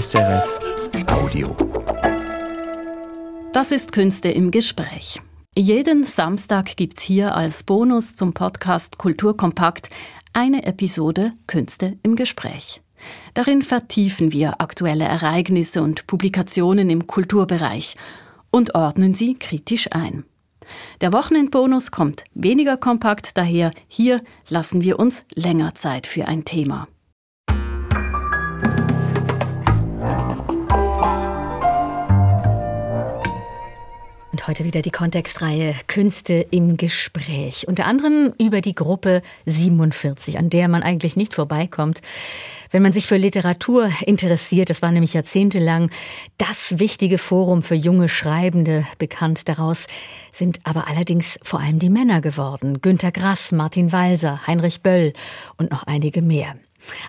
SRF Audio. Das ist Künste im Gespräch. Jeden Samstag gibt's hier als Bonus zum Podcast Kulturkompakt eine Episode Künste im Gespräch. Darin vertiefen wir aktuelle Ereignisse und Publikationen im Kulturbereich und ordnen sie kritisch ein. Der Wochenendbonus kommt weniger kompakt daher, hier lassen wir uns länger Zeit für ein Thema. Und heute wieder die Kontextreihe Künste im Gespräch. Unter anderem über die Gruppe 47, an der man eigentlich nicht vorbeikommt. Wenn man sich für Literatur interessiert, das war nämlich jahrzehntelang das wichtige Forum für junge Schreibende bekannt. Daraus sind aber allerdings vor allem die Männer geworden. Günter Grass, Martin Walser, Heinrich Böll und noch einige mehr.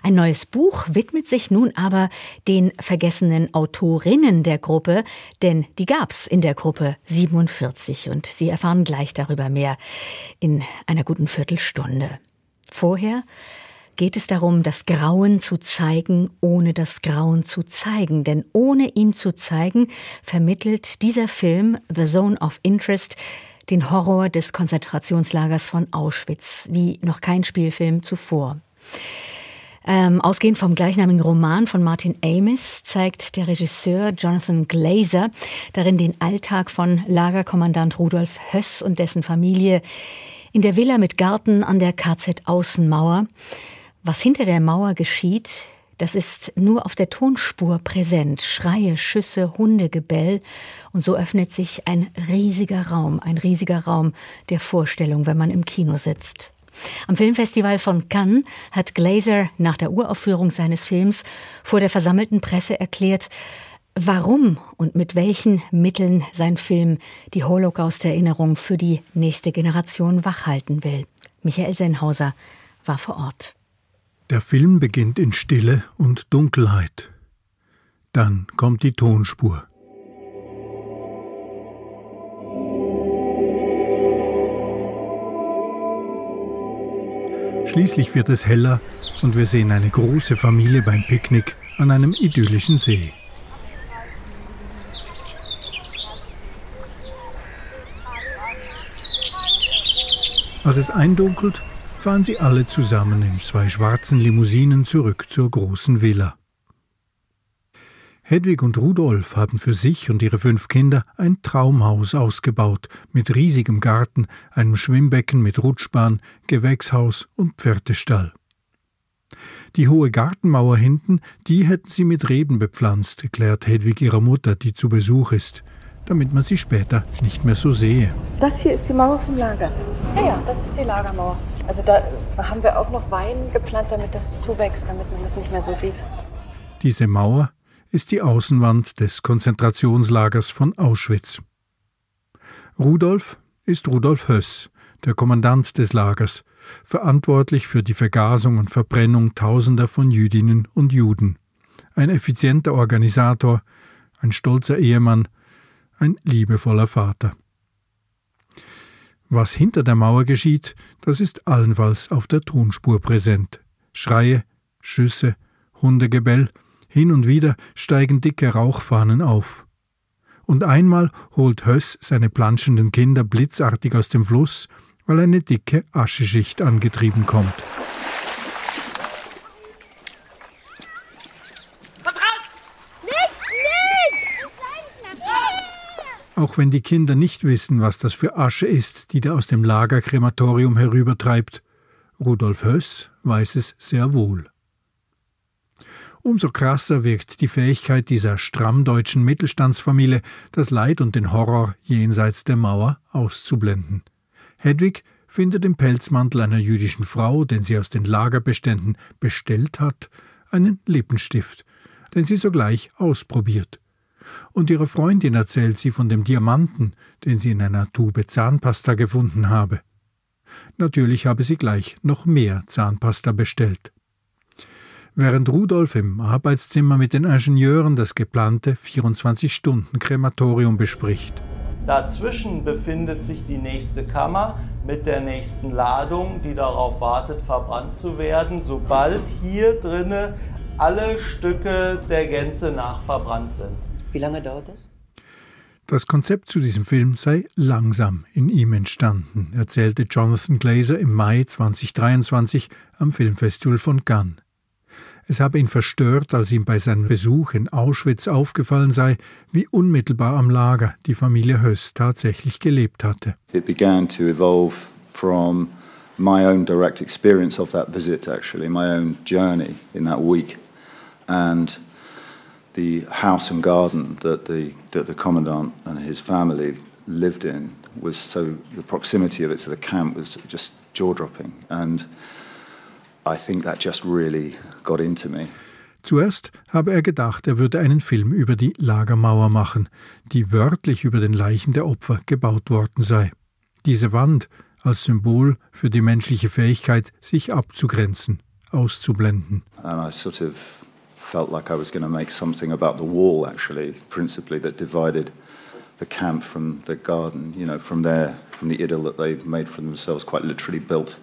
Ein neues Buch widmet sich nun aber den vergessenen Autorinnen der Gruppe, denn die gab's in der Gruppe 47 und Sie erfahren gleich darüber mehr in einer guten Viertelstunde. Vorher geht es darum, das Grauen zu zeigen, ohne das Grauen zu zeigen. Denn ohne ihn zu zeigen, vermittelt dieser Film The Zone of Interest den Horror des Konzentrationslagers von Auschwitz, wie noch kein Spielfilm zuvor. Ähm, ausgehend vom gleichnamigen Roman von Martin Amis zeigt der Regisseur Jonathan Glazer darin den Alltag von Lagerkommandant Rudolf Höss und dessen Familie in der Villa mit Garten an der KZ-Außenmauer. Was hinter der Mauer geschieht, das ist nur auf der Tonspur präsent. Schreie, Schüsse, Hundegebell. Und so öffnet sich ein riesiger Raum, ein riesiger Raum der Vorstellung, wenn man im Kino sitzt. Am Filmfestival von Cannes hat Glazer nach der Uraufführung seines Films vor der versammelten Presse erklärt, warum und mit welchen Mitteln sein Film die Holocaust-Erinnerung für die nächste Generation wachhalten will. Michael Sennhauser war vor Ort. Der Film beginnt in Stille und Dunkelheit. Dann kommt die Tonspur. Schließlich wird es heller und wir sehen eine große Familie beim Picknick an einem idyllischen See. Als es eindunkelt, fahren sie alle zusammen in zwei schwarzen Limousinen zurück zur großen Villa. Hedwig und Rudolf haben für sich und ihre fünf Kinder ein Traumhaus ausgebaut, mit riesigem Garten, einem Schwimmbecken mit Rutschbahn, Gewächshaus und Pferdestall. Die hohe Gartenmauer hinten, die hätten sie mit Reben bepflanzt, erklärt Hedwig ihrer Mutter, die zu Besuch ist, damit man sie später nicht mehr so sehe. Das hier ist die Mauer vom Lager. Ja, ja, das ist die Lagermauer. Also da haben wir auch noch Wein gepflanzt, damit das zuwächst, damit man das nicht mehr so sieht. Diese Mauer ist die Außenwand des Konzentrationslagers von Auschwitz. Rudolf ist Rudolf Höss, der Kommandant des Lagers, verantwortlich für die Vergasung und Verbrennung Tausender von Jüdinnen und Juden. Ein effizienter Organisator, ein stolzer Ehemann, ein liebevoller Vater. Was hinter der Mauer geschieht, das ist allenfalls auf der Tonspur präsent. Schreie, Schüsse, Hundegebell, hin und wieder steigen dicke Rauchfahnen auf. Und einmal holt Höss seine planschenden Kinder blitzartig aus dem Fluss, weil eine dicke Ascheschicht angetrieben kommt. Auch wenn die Kinder nicht wissen, was das für Asche ist, die da aus dem Lagerkrematorium herübertreibt, Rudolf Höss weiß es sehr wohl. Umso krasser wirkt die Fähigkeit dieser stramm deutschen Mittelstandsfamilie, das Leid und den Horror jenseits der Mauer auszublenden. Hedwig findet im Pelzmantel einer jüdischen Frau, den sie aus den Lagerbeständen bestellt hat, einen Lippenstift, den sie sogleich ausprobiert. Und ihre Freundin erzählt sie von dem Diamanten, den sie in einer Tube Zahnpasta gefunden habe. Natürlich habe sie gleich noch mehr Zahnpasta bestellt während Rudolf im Arbeitszimmer mit den Ingenieuren das geplante 24-Stunden-Krematorium bespricht. Dazwischen befindet sich die nächste Kammer mit der nächsten Ladung, die darauf wartet, verbrannt zu werden. Sobald hier drinne alle Stücke der Gänze nach verbrannt sind. Wie lange dauert das? Das Konzept zu diesem Film sei langsam in ihm entstanden, erzählte Jonathan Glazer im Mai 2023 am Filmfestival von Cannes. Es habe ihn verstört, als ihm bei seinem Besuch in Auschwitz aufgefallen sei, wie unmittelbar am Lager die Familie Höss tatsächlich gelebt hatte. It began to evolve from my own direct experience of that visit, actually, my own journey in that week. And the house and garden that the, that the commandant and his family lived in was so, the proximity of it to the camp was just jaw dropping. And I think that just really got into me. Zuerst habe er gedacht, er würde einen Film über die Lagermauer machen, die wörtlich über den Leichen der Opfer gebaut worden sei. Diese Wand als Symbol für die menschliche Fähigkeit, sich abzugrenzen, auszublenden. And I sort of felt like I was going to make something about the wall, actually, principally that divided the camp from the garden, you know, from their, from the idyll that they made for themselves, quite literally built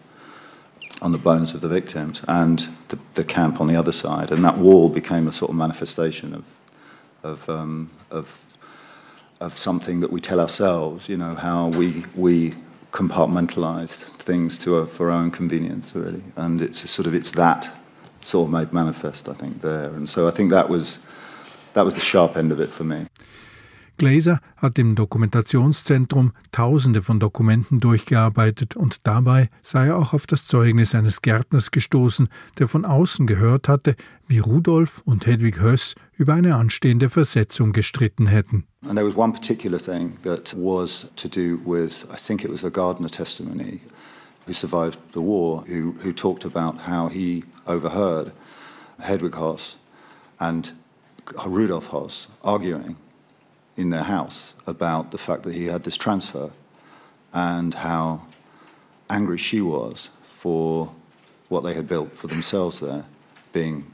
on the bones of the victims, and the, the camp on the other side. And that wall became a sort of manifestation of, of, um, of, of something that we tell ourselves, you know, how we, we compartmentalized things to a, for our own convenience, really. And it's sort of, it's that sort of made manifest, I think, there. And so I think that was, that was the sharp end of it for me. Glaser hat im Dokumentationszentrum Tausende von Dokumenten durchgearbeitet und dabei sei er auch auf das Zeugnis eines Gärtners gestoßen, der von außen gehört hatte, wie Rudolf und Hedwig Höss über eine anstehende Versetzung gestritten hätten. And there was one particular thing that was to do with, I think it was a gardener testimony, who survived the war, who, who talked about how he overheard Hedwig Hoss and Rudolf Hoss arguing in their house about the fact that he had this transfer and how angry she was for what they had built for themselves there being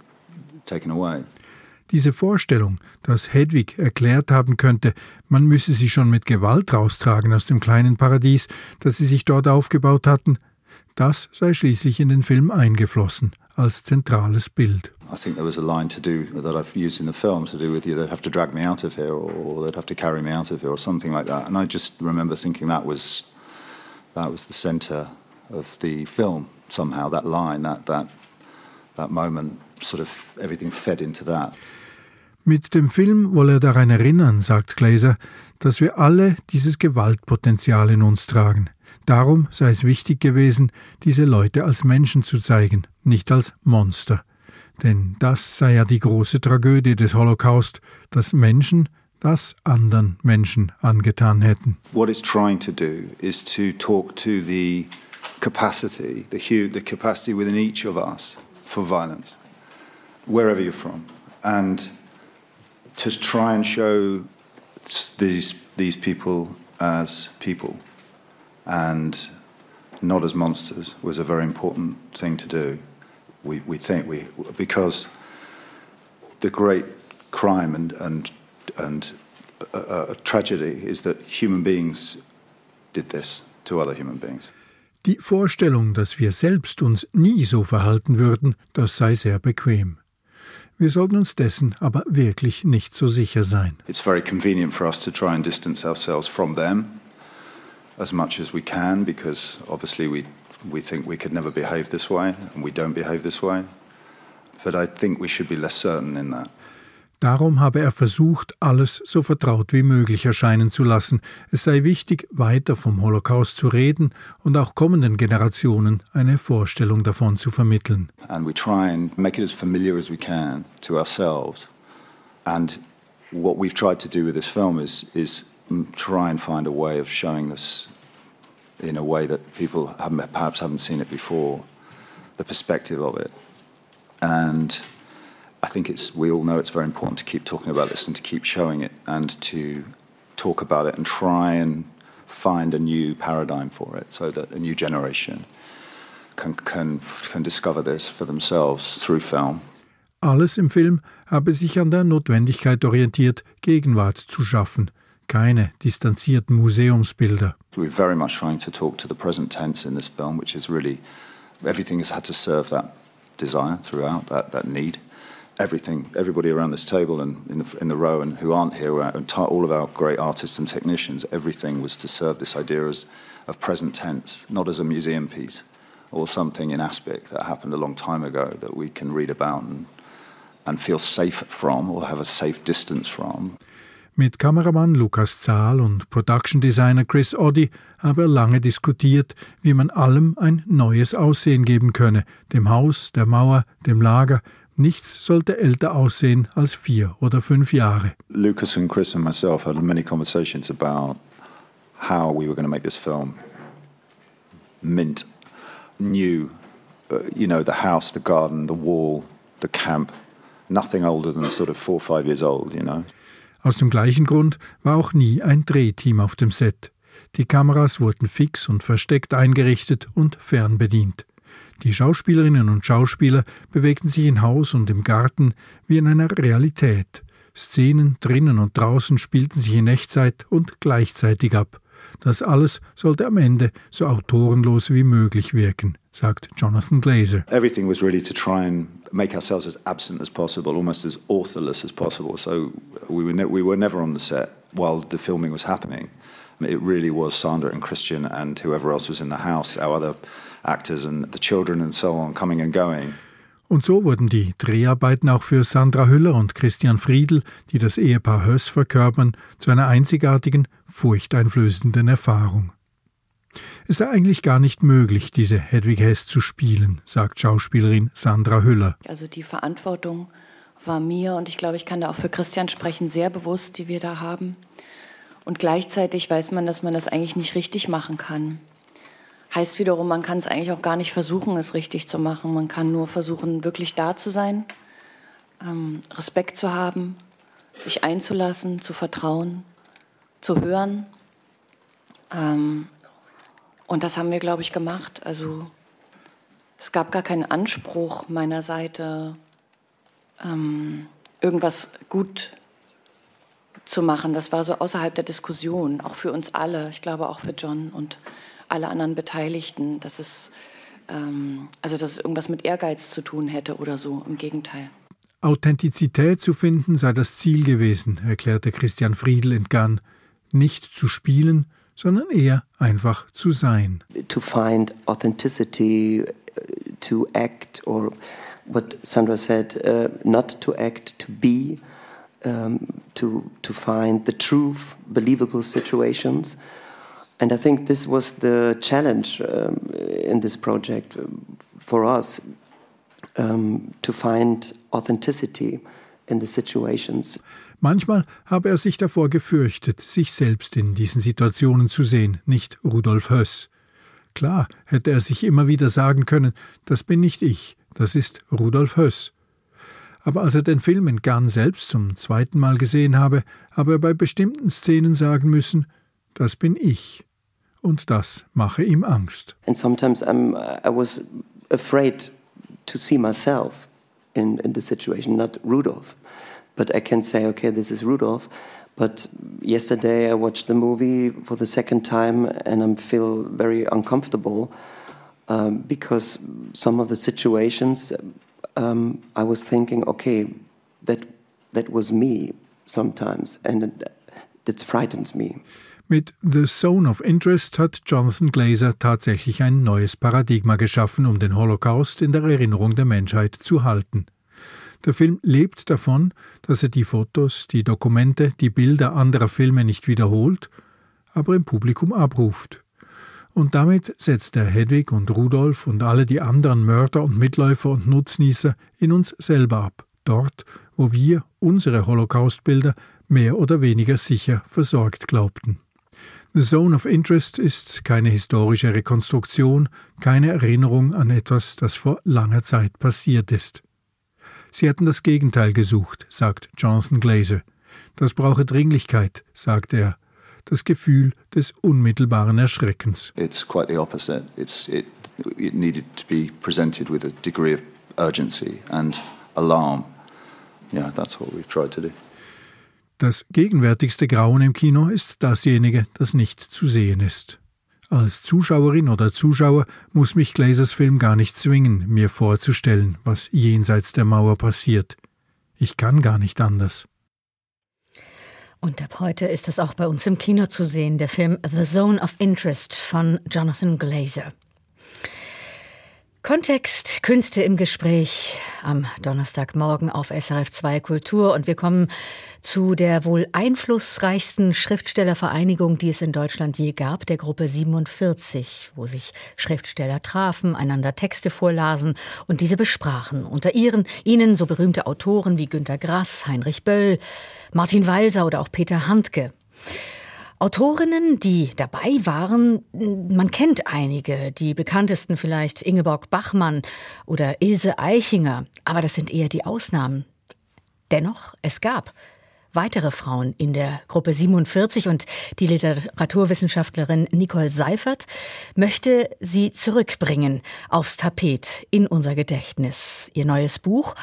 taken away. Diese Vorstellung, dass Hedwig erklärt haben könnte, man müsse sie schon mit Gewalt raustragen aus dem kleinen Paradies, das sie sich dort aufgebaut hatten, das sei schließlich in den Film eingeflossen als zentrales Bild. I think there was a line to do that I've used in the film to do with you. They'd have to drag me out of here, or they'd have to carry me out of here, or something like that. And I just remember thinking that was that was the centre of the film. Somehow that line, that that that moment, sort of everything fed into that. Mit dem Film wolle er daran erinnern, sagt Glaser, dass wir alle dieses Gewaltpotenzial in uns tragen. Darum sei es wichtig gewesen, diese Leute als Menschen zu zeigen, nicht als Monster. Denn das sei ja die große Tragödie des Holocaust, dass Menschen das anderen Menschen angetan hätten. What it's trying to do is to talk to the capacity, the, the capacity within each of us for violence, wherever you're from, and to try and show these these people as people and not as monsters was a very important thing to do. We, we think we because the great crime and and and a, a tragedy is that human beings did this to other human beings. Die Vorstellung, dass wir selbst uns nie so verhalten würden, das sei sehr bequem. Wir sollten uns dessen aber wirklich nicht so sicher sein. It's very convenient for us to try and distance ourselves from them as much as we can because obviously we we think we could never behave this way and we don't behave this way. But I think we should be less certain in that. Darum habe er versucht, alles so vertraut wie möglich erscheinen zu lassen. Es sei wichtig, weiter vom Holocaust zu reden und auch kommenden Generationen eine Vorstellung davon zu vermitteln. And we try and make it as familiar as we can to ourselves. And what we've tried to do with this film is is try and find a way of showing this in a way that people haven't, perhaps haven't seen it before, the perspective of it. And I think it's we all know it's very important to keep talking about this and to keep showing it and to talk about it and try and find a new paradigm for it so that a new generation can, can, can discover this for themselves through film. Alles im Film habe sich an der Notwendigkeit orientiert, Gegenwart zu schaffen, keine distanzierten Museumsbilder. We're very much trying to talk to the present tense in this film, which is really everything has had to serve that desire throughout, that, that need. everything, everybody around this table and in the, in the row and who aren't here, uh, and all of our great artists and technicians, everything was to serve this idea as, of present tense, not as a museum piece or something in aspect that happened a long time ago that we can read about and, and feel safe from or have a safe distance from. Mit Kameramann Lukas Zahl und Production Designer Chris Oddy habe er lange diskutiert, wie man allem ein neues Aussehen geben könne, dem Haus, der Mauer, dem Lager, Nichts sollte älter aussehen als vier oder fünf Jahre. Lucas and Chris and myself had many conversations about how we were going to make this film mint, new. Uh, you know, the house, the garden, the wall, the camp. Nothing older than sort of four or five years old, you know. Aus dem gleichen Grund war auch nie ein Drehteam auf dem Set. Die Kameras wurden fix und versteckt eingerichtet und fernbedient. Die Schauspielerinnen und Schauspieler bewegten sich in Haus und im Garten wie in einer Realität. Szenen drinnen und draußen spielten sich in Echtzeit und gleichzeitig ab. Das alles sollte am Ende so autorenlos wie möglich wirken, sagt Jonathan Glazer. Everything was really to try and make ourselves as absent as possible, almost as authorless as possible. So we were, ne we were never on the set while the filming was happening. It really was Sandra and Christian and whoever else was in the house, our other actors and the children and so on coming and going. Und so wurden die Dreharbeiten auch für Sandra Hüller und Christian Friedl, die das Ehepaar Höss verkörpern, zu einer einzigartigen, furchteinflößenden Erfahrung. Es sei eigentlich gar nicht möglich, diese Hedwig Hess zu spielen, sagt Schauspielerin Sandra Hüller. Also die Verantwortung war mir, und ich glaube, ich kann da auch für Christian sprechen, sehr bewusst, die wir da haben. Und gleichzeitig weiß man, dass man das eigentlich nicht richtig machen kann. Heißt wiederum, man kann es eigentlich auch gar nicht versuchen, es richtig zu machen. Man kann nur versuchen, wirklich da zu sein, ähm, Respekt zu haben, sich einzulassen, zu vertrauen, zu hören. Ähm, und das haben wir, glaube ich, gemacht. Also es gab gar keinen Anspruch meiner Seite, ähm, irgendwas gut zu machen. Das war so außerhalb der Diskussion, auch für uns alle. Ich glaube auch für John und alle anderen Beteiligten, dass es, ähm, also dass es irgendwas mit Ehrgeiz zu tun hätte oder so. Im Gegenteil. Authentizität zu finden sei das Ziel gewesen, erklärte Christian Friedl in Cannes. Nicht zu spielen, sondern eher einfach zu sein. To find authenticity, uh, to act, or what Sandra said, uh, not to act, to be, um, to, to find the truth, believable situations. And I think this was the challenge um, in this project for us um, to find authenticity in the situations. Manchmal habe er sich davor gefürchtet, sich selbst in diesen Situationen zu sehen, nicht Rudolf Höss. Klar hätte er sich immer wieder sagen können, das bin nicht ich, das ist Rudolf Höss. Aber als er den Film in Cannes selbst zum zweiten Mal gesehen habe, habe er bei bestimmten Szenen sagen müssen, das bin ich. Und das mache ihm Angst. And sometimes I'm, I was afraid to see myself in, in the situation, not Rudolph. But I can say, okay, this is Rudolph. But yesterday I watched the movie for the second time and I feel very uncomfortable um, because some of the situations um, I was thinking, okay, that, that was me sometimes and it, frightens me. Mit The Zone of Interest hat Jonathan Glazer tatsächlich ein neues Paradigma geschaffen, um den Holocaust in der Erinnerung der Menschheit zu halten. Der Film lebt davon, dass er die Fotos, die Dokumente, die Bilder anderer Filme nicht wiederholt, aber im Publikum abruft. Und damit setzt er Hedwig und Rudolf und alle die anderen Mörder und Mitläufer und Nutznießer in uns selber ab, dort, wo wir unsere Holocaustbilder mehr oder weniger sicher versorgt glaubten. The Zone of Interest ist keine historische Rekonstruktion, keine Erinnerung an etwas, das vor langer Zeit passiert ist. Sie hätten das Gegenteil gesucht, sagt Jonathan Glazer. Das brauche Dringlichkeit, sagt er. Das Gefühl des unmittelbaren Erschreckens. It's quite the opposite. It's, it, it needed to be presented with a degree of urgency and alarm. Yeah, that's what we've tried to do. Das gegenwärtigste Grauen im Kino ist dasjenige, das nicht zu sehen ist. Als Zuschauerin oder Zuschauer muss mich Glazers Film gar nicht zwingen, mir vorzustellen, was jenseits der Mauer passiert. Ich kann gar nicht anders. Und ab heute ist es auch bei uns im Kino zu sehen, der Film The Zone of Interest von Jonathan Glazer. Kontext, Künste im Gespräch am Donnerstagmorgen auf SRF 2 Kultur und wir kommen zu der wohl einflussreichsten Schriftstellervereinigung, die es in Deutschland je gab, der Gruppe 47, wo sich Schriftsteller trafen, einander Texte vorlasen und diese besprachen. Unter ihren, ihnen so berühmte Autoren wie Günter Grass, Heinrich Böll, Martin Walser oder auch Peter Handke. Autorinnen, die dabei waren, man kennt einige, die bekanntesten vielleicht Ingeborg Bachmann oder Ilse Eichinger, aber das sind eher die Ausnahmen. Dennoch, es gab weitere Frauen in der Gruppe 47 und die Literaturwissenschaftlerin Nicole Seifert möchte sie zurückbringen aufs Tapet in unser Gedächtnis. Ihr neues Buch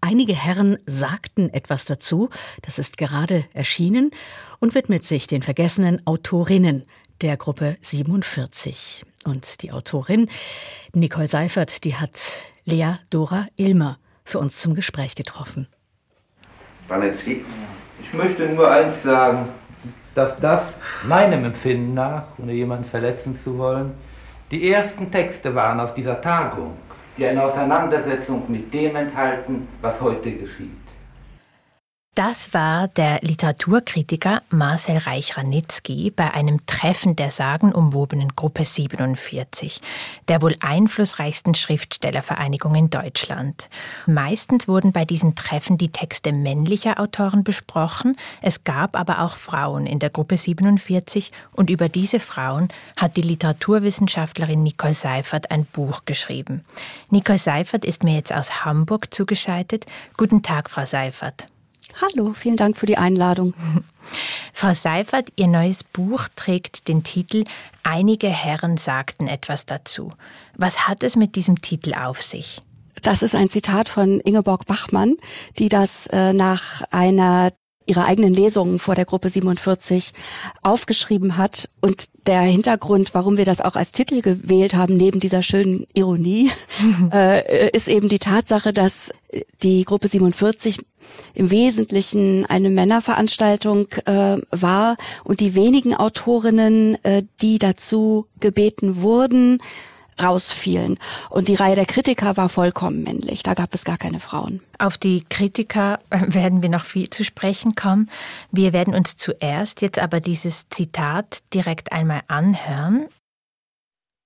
Einige Herren sagten etwas dazu, das ist gerade erschienen und widmet sich den vergessenen Autorinnen der Gruppe 47. Und die Autorin Nicole Seifert, die hat Lea Dora Ilmer für uns zum Gespräch getroffen. Banetzky, ich möchte nur eins sagen, dass das meinem Empfinden nach, ohne jemanden verletzen zu wollen, die ersten Texte waren aus dieser Tagung die eine Auseinandersetzung mit dem enthalten, was heute geschieht. Das war der Literaturkritiker Marcel Reich-Ranitzky bei einem Treffen der sagenumwobenen Gruppe 47, der wohl einflussreichsten Schriftstellervereinigung in Deutschland. Meistens wurden bei diesen Treffen die Texte männlicher Autoren besprochen, es gab aber auch Frauen in der Gruppe 47 und über diese Frauen hat die Literaturwissenschaftlerin Nicole Seifert ein Buch geschrieben. Nicole Seifert ist mir jetzt aus Hamburg zugeschaltet. Guten Tag, Frau Seifert. Hallo, vielen Dank für die Einladung. Frau Seifert, Ihr neues Buch trägt den Titel Einige Herren sagten etwas dazu. Was hat es mit diesem Titel auf sich? Das ist ein Zitat von Ingeborg Bachmann, die das äh, nach einer ihrer eigenen Lesungen vor der Gruppe 47 aufgeschrieben hat. Und der Hintergrund, warum wir das auch als Titel gewählt haben, neben dieser schönen Ironie, äh, ist eben die Tatsache, dass die Gruppe 47 im Wesentlichen eine Männerveranstaltung äh, war und die wenigen Autorinnen, äh, die dazu gebeten wurden, rausfielen. Und die Reihe der Kritiker war vollkommen männlich. Da gab es gar keine Frauen. Auf die Kritiker äh, werden wir noch viel zu sprechen kommen. Wir werden uns zuerst jetzt aber dieses Zitat direkt einmal anhören.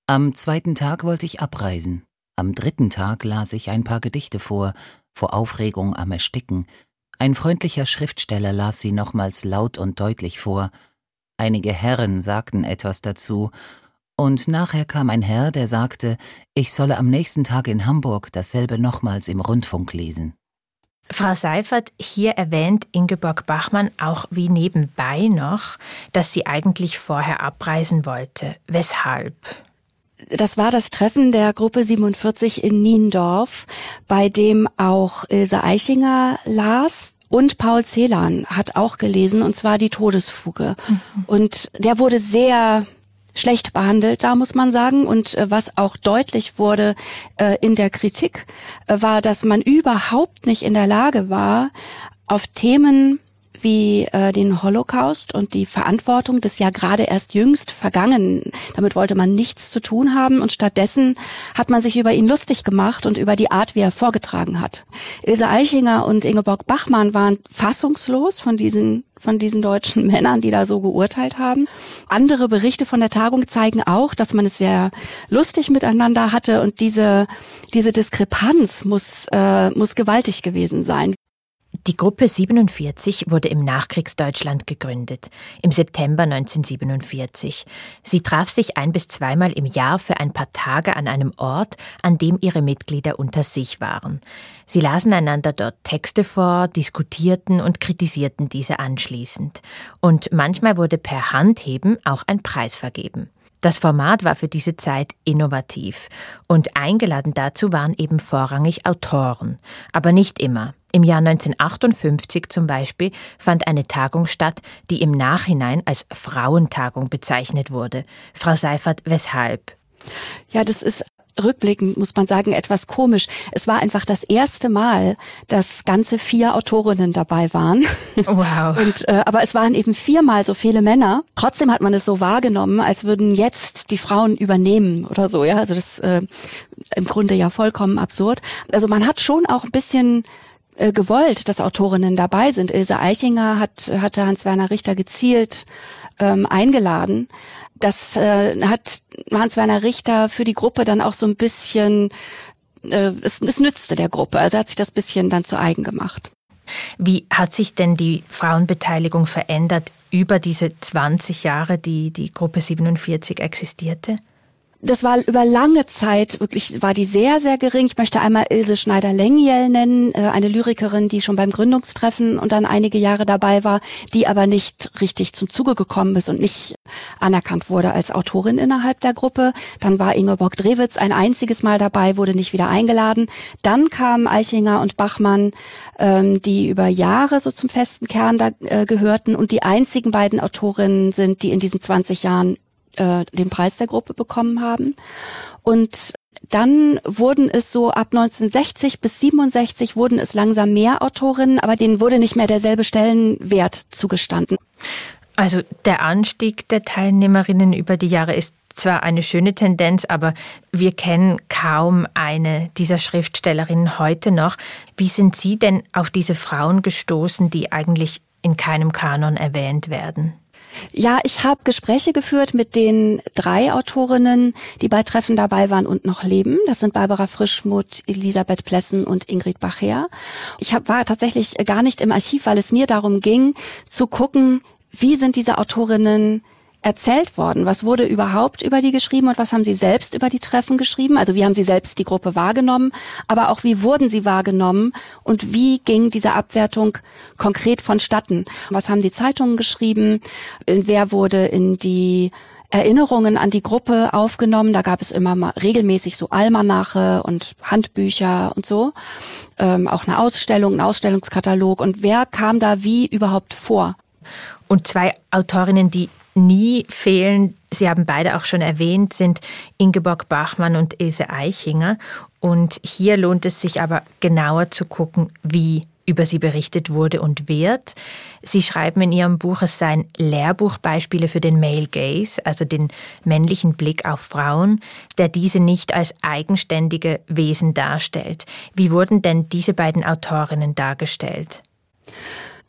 Am zweiten Tag wollte ich abreisen. Am dritten Tag las ich ein paar Gedichte vor, vor Aufregung am Ersticken. Ein freundlicher Schriftsteller las sie nochmals laut und deutlich vor. Einige Herren sagten etwas dazu, und nachher kam ein Herr, der sagte, ich solle am nächsten Tag in Hamburg dasselbe nochmals im Rundfunk lesen. Frau Seifert, hier erwähnt Ingeborg Bachmann auch wie nebenbei noch, dass sie eigentlich vorher abreisen wollte. Weshalb? das war das Treffen der Gruppe 47 in Niendorf, bei dem auch Ilse Eichinger las. Und Paul Celan hat auch gelesen, und zwar die Todesfuge. Mhm. Und der wurde sehr schlecht behandelt, da muss man sagen. Und äh, was auch deutlich wurde äh, in der Kritik, äh, war, dass man überhaupt nicht in der Lage war, auf Themen wie äh, den Holocaust und die Verantwortung des ja gerade erst jüngst vergangen. Damit wollte man nichts zu tun haben und stattdessen hat man sich über ihn lustig gemacht und über die Art, wie er vorgetragen hat. Ilse Eichinger und Ingeborg Bachmann waren fassungslos von diesen von diesen deutschen Männern, die da so geurteilt haben. Andere Berichte von der Tagung zeigen auch, dass man es sehr lustig miteinander hatte und diese diese Diskrepanz muss äh, muss gewaltig gewesen sein. Die Gruppe 47 wurde im Nachkriegsdeutschland gegründet, im September 1947. Sie traf sich ein bis zweimal im Jahr für ein paar Tage an einem Ort, an dem ihre Mitglieder unter sich waren. Sie lasen einander dort Texte vor, diskutierten und kritisierten diese anschließend. Und manchmal wurde per Handheben auch ein Preis vergeben. Das Format war für diese Zeit innovativ und eingeladen dazu waren eben vorrangig Autoren, aber nicht immer. Im Jahr 1958 zum Beispiel fand eine Tagung statt, die im Nachhinein als Frauentagung bezeichnet wurde. Frau Seifert, weshalb? Ja, das ist rückblickend muss man sagen, etwas komisch. Es war einfach das erste Mal, dass ganze vier Autorinnen dabei waren. Wow. Und, äh, aber es waren eben viermal so viele Männer. Trotzdem hat man es so wahrgenommen, als würden jetzt die Frauen übernehmen oder so. Ja, also das äh, im Grunde ja vollkommen absurd. Also man hat schon auch ein bisschen äh, gewollt, dass Autorinnen dabei sind. Ilse Eichinger hat hatte Hans Werner Richter gezielt ähm, eingeladen das äh, hat Hans-Werner Richter für die Gruppe dann auch so ein bisschen, äh, es, es nützte der Gruppe. Also hat sich das bisschen dann zu eigen gemacht. Wie hat sich denn die Frauenbeteiligung verändert über diese 20 Jahre, die die Gruppe 47 existierte? Das war über lange Zeit wirklich, war die sehr, sehr gering. Ich möchte einmal Ilse Schneider-Lengiel nennen, äh, eine Lyrikerin, die schon beim Gründungstreffen und dann einige Jahre dabei war, die aber nicht richtig zum Zuge gekommen ist und nicht anerkannt wurde als Autorin innerhalb der Gruppe. Dann war Ingeborg Drewitz ein einziges Mal dabei, wurde nicht wieder eingeladen. Dann kamen Eichinger und Bachmann, ähm, die über Jahre so zum festen Kern da äh, gehörten und die einzigen beiden Autorinnen sind, die in diesen 20 Jahren äh, den Preis der Gruppe bekommen haben. Und dann wurden es so ab 1960 bis 67 wurden es langsam mehr Autorinnen, aber denen wurde nicht mehr derselbe Stellenwert zugestanden. Also der Anstieg der Teilnehmerinnen über die Jahre ist zwar eine schöne Tendenz, aber wir kennen kaum eine dieser Schriftstellerinnen heute noch. Wie sind Sie denn auf diese Frauen gestoßen, die eigentlich in keinem Kanon erwähnt werden? Ja, ich habe Gespräche geführt mit den drei Autorinnen, die bei Treffen dabei waren und noch leben. Das sind Barbara Frischmuth, Elisabeth Plessen und Ingrid Bacher. Ich hab, war tatsächlich gar nicht im Archiv, weil es mir darum ging, zu gucken, wie sind diese Autorinnen erzählt worden? Was wurde überhaupt über die geschrieben und was haben Sie selbst über die Treffen geschrieben? Also wie haben Sie selbst die Gruppe wahrgenommen, aber auch wie wurden Sie wahrgenommen und wie ging diese Abwertung konkret vonstatten? Was haben die Zeitungen geschrieben? Wer wurde in die Erinnerungen an die Gruppe aufgenommen. Da gab es immer mal regelmäßig so Almanache und Handbücher und so. Ähm, auch eine Ausstellung, ein Ausstellungskatalog. Und wer kam da wie überhaupt vor? Und zwei Autorinnen, die nie fehlen, Sie haben beide auch schon erwähnt, sind Ingeborg Bachmann und Ilse Eichinger. Und hier lohnt es sich aber genauer zu gucken, wie über sie berichtet wurde und wird. Sie schreiben in Ihrem Buch, es seien Lehrbuchbeispiele für den Male Gaze, also den männlichen Blick auf Frauen, der diese nicht als eigenständige Wesen darstellt. Wie wurden denn diese beiden Autorinnen dargestellt?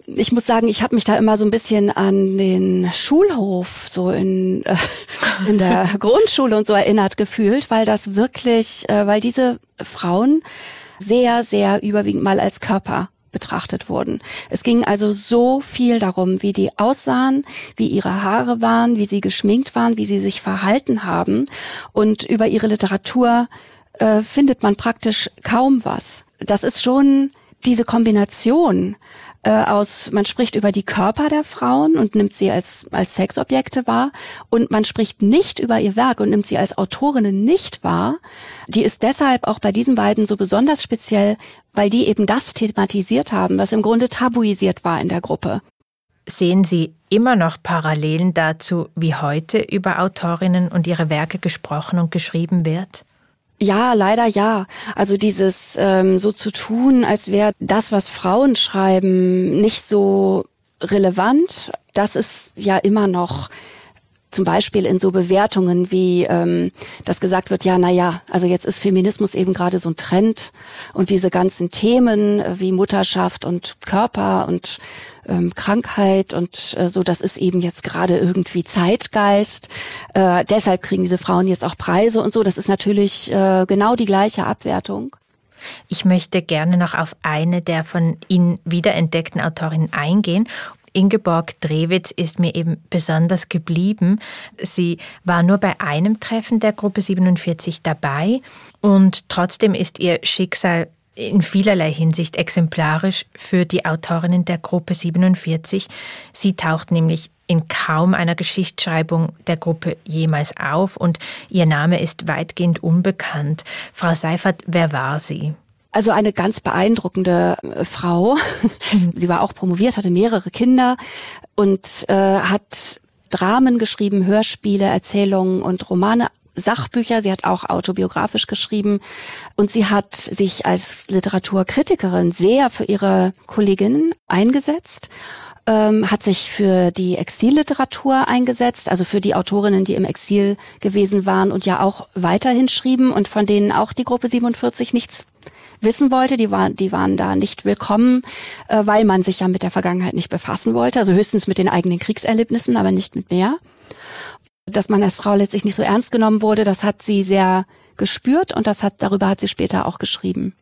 Ich muss sagen, ich habe mich da immer so ein bisschen an den Schulhof so in äh, in der Grundschule und so erinnert gefühlt, weil das wirklich, äh, weil diese Frauen sehr sehr überwiegend mal als Körper betrachtet wurden. Es ging also so viel darum, wie die aussahen, wie ihre Haare waren, wie sie geschminkt waren, wie sie sich verhalten haben und über ihre Literatur äh, findet man praktisch kaum was. Das ist schon diese Kombination äh, aus, man spricht über die Körper der Frauen und nimmt sie als, als Sexobjekte wahr und man spricht nicht über ihr Werk und nimmt sie als Autorinnen nicht wahr. Die ist deshalb auch bei diesen beiden so besonders speziell, weil die eben das thematisiert haben, was im Grunde tabuisiert war in der Gruppe. Sehen Sie immer noch Parallelen dazu, wie heute über Autorinnen und ihre Werke gesprochen und geschrieben wird? Ja, leider ja. Also dieses ähm, so zu tun, als wäre das, was Frauen schreiben, nicht so relevant, das ist ja immer noch zum Beispiel in so Bewertungen wie ähm, das gesagt wird, ja, na ja, also jetzt ist Feminismus eben gerade so ein Trend und diese ganzen Themen wie Mutterschaft und Körper und ähm, Krankheit und äh, so, das ist eben jetzt gerade irgendwie Zeitgeist. Äh, deshalb kriegen diese Frauen jetzt auch Preise und so. Das ist natürlich äh, genau die gleiche Abwertung. Ich möchte gerne noch auf eine der von Ihnen wiederentdeckten Autorinnen eingehen Ingeborg Drewitz ist mir eben besonders geblieben. Sie war nur bei einem Treffen der Gruppe 47 dabei und trotzdem ist ihr Schicksal in vielerlei Hinsicht exemplarisch für die Autorinnen der Gruppe 47. Sie taucht nämlich in kaum einer Geschichtsschreibung der Gruppe jemals auf und ihr Name ist weitgehend unbekannt. Frau Seifert, wer war sie? Also eine ganz beeindruckende äh, Frau. Mhm. Sie war auch promoviert, hatte mehrere Kinder und äh, hat Dramen geschrieben, Hörspiele, Erzählungen und Romane Sachbücher, sie hat auch autobiografisch geschrieben und sie hat sich als Literaturkritikerin sehr für ihre Kolleginnen eingesetzt ähm, hat sich für die Exilliteratur eingesetzt, also für die Autorinnen, die im Exil gewesen waren und ja auch weiterhin schrieben und von denen auch die Gruppe 47 nichts wissen wollte. Die waren, die waren da nicht willkommen, äh, weil man sich ja mit der Vergangenheit nicht befassen wollte. Also höchstens mit den eigenen Kriegserlebnissen, aber nicht mit mehr. Dass man als Frau letztlich nicht so ernst genommen wurde, das hat sie sehr gespürt und das hat, darüber hat sie später auch geschrieben.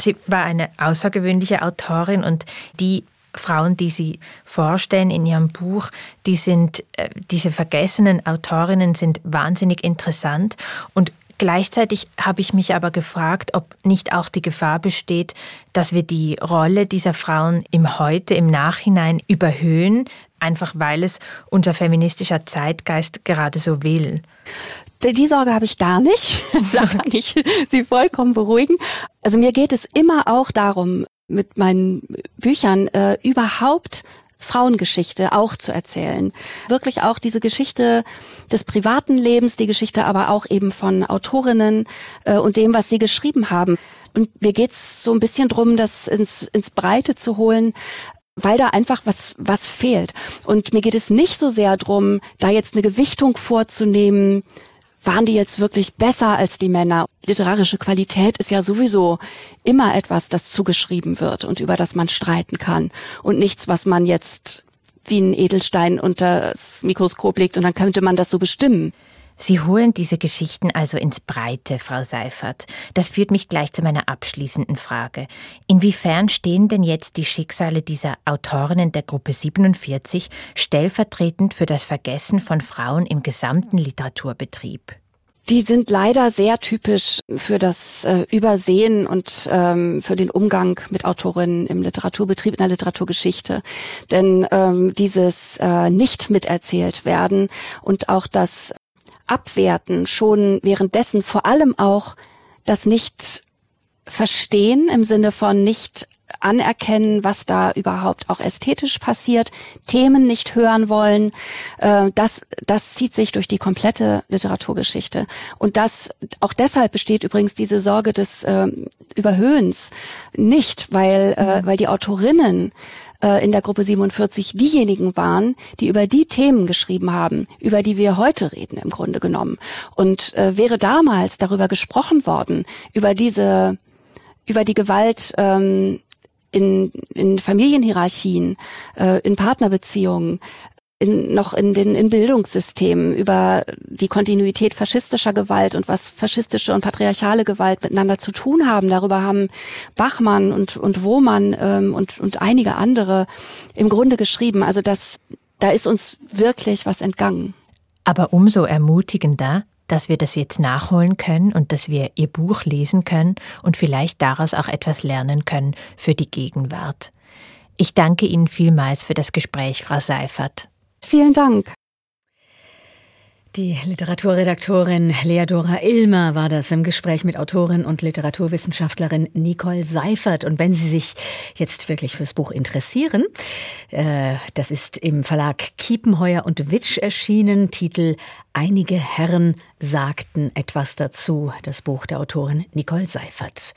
Sie war eine außergewöhnliche Autorin und die Frauen, die Sie vorstellen in Ihrem Buch, die sind, äh, diese vergessenen Autorinnen sind wahnsinnig interessant und Gleichzeitig habe ich mich aber gefragt, ob nicht auch die Gefahr besteht, dass wir die Rolle dieser Frauen im Heute, im Nachhinein überhöhen, einfach weil es unser feministischer Zeitgeist gerade so will. Die Sorge habe ich gar nicht. da kann ich Sie vollkommen beruhigen. Also mir geht es immer auch darum, mit meinen Büchern äh, überhaupt Frauengeschichte auch zu erzählen. Wirklich auch diese Geschichte des privaten Lebens, die Geschichte aber auch eben von Autorinnen äh, und dem, was sie geschrieben haben. Und mir geht's so ein bisschen drum, das ins, ins Breite zu holen, weil da einfach was, was fehlt. Und mir geht es nicht so sehr drum, da jetzt eine Gewichtung vorzunehmen, waren die jetzt wirklich besser als die Männer? Literarische Qualität ist ja sowieso immer etwas, das zugeschrieben wird und über das man streiten kann und nichts, was man jetzt wie ein Edelstein unter das Mikroskop legt und dann könnte man das so bestimmen. Sie holen diese Geschichten also ins Breite, Frau Seifert. Das führt mich gleich zu meiner abschließenden Frage. Inwiefern stehen denn jetzt die Schicksale dieser Autorinnen der Gruppe 47 stellvertretend für das Vergessen von Frauen im gesamten Literaturbetrieb? die sind leider sehr typisch für das äh, Übersehen und ähm, für den Umgang mit Autorinnen im Literaturbetrieb, in der Literaturgeschichte. Denn ähm, dieses äh, nicht miterzählt werden und auch das abwerten, schon währenddessen vor allem auch das nicht verstehen im Sinne von nicht anerkennen, was da überhaupt auch ästhetisch passiert, Themen nicht hören wollen, äh, das, das zieht sich durch die komplette Literaturgeschichte. Und das, auch deshalb besteht übrigens diese Sorge des äh, Überhöhens nicht, weil, äh, weil die Autorinnen äh, in der Gruppe 47 diejenigen waren, die über die Themen geschrieben haben, über die wir heute reden im Grunde genommen. Und äh, wäre damals darüber gesprochen worden, über diese, über die Gewalt ähm, in, in Familienhierarchien, äh, in Partnerbeziehungen, in, noch in den in Bildungssystemen über die Kontinuität faschistischer Gewalt und was faschistische und patriarchale Gewalt miteinander zu tun haben. Darüber haben Bachmann und, und Wohmann ähm, und, und einige andere im Grunde geschrieben. Also das, da ist uns wirklich was entgangen. Aber umso ermutigender, dass wir das jetzt nachholen können und dass wir Ihr Buch lesen können und vielleicht daraus auch etwas lernen können für die Gegenwart. Ich danke Ihnen vielmals für das Gespräch, Frau Seifert. Vielen Dank. Die Literaturredaktorin Leadora Ilmer war das im Gespräch mit Autorin und Literaturwissenschaftlerin Nicole Seifert. Und wenn Sie sich jetzt wirklich fürs Buch interessieren, äh, das ist im Verlag Kiepenheuer und Witsch erschienen, Titel Einige Herren sagten etwas dazu, das Buch der Autorin Nicole Seifert.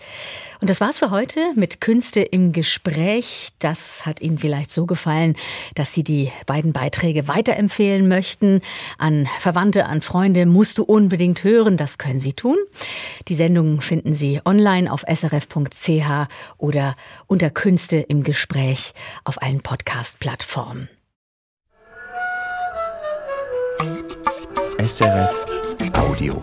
Und das war's für heute mit Künste im Gespräch. Das hat Ihnen vielleicht so gefallen, dass Sie die beiden Beiträge weiterempfehlen möchten. An Verwandte, an Freunde musst du unbedingt hören. Das können Sie tun. Die Sendungen finden Sie online auf srf.ch oder unter Künste im Gespräch auf allen Podcast-Plattformen. SRF Audio.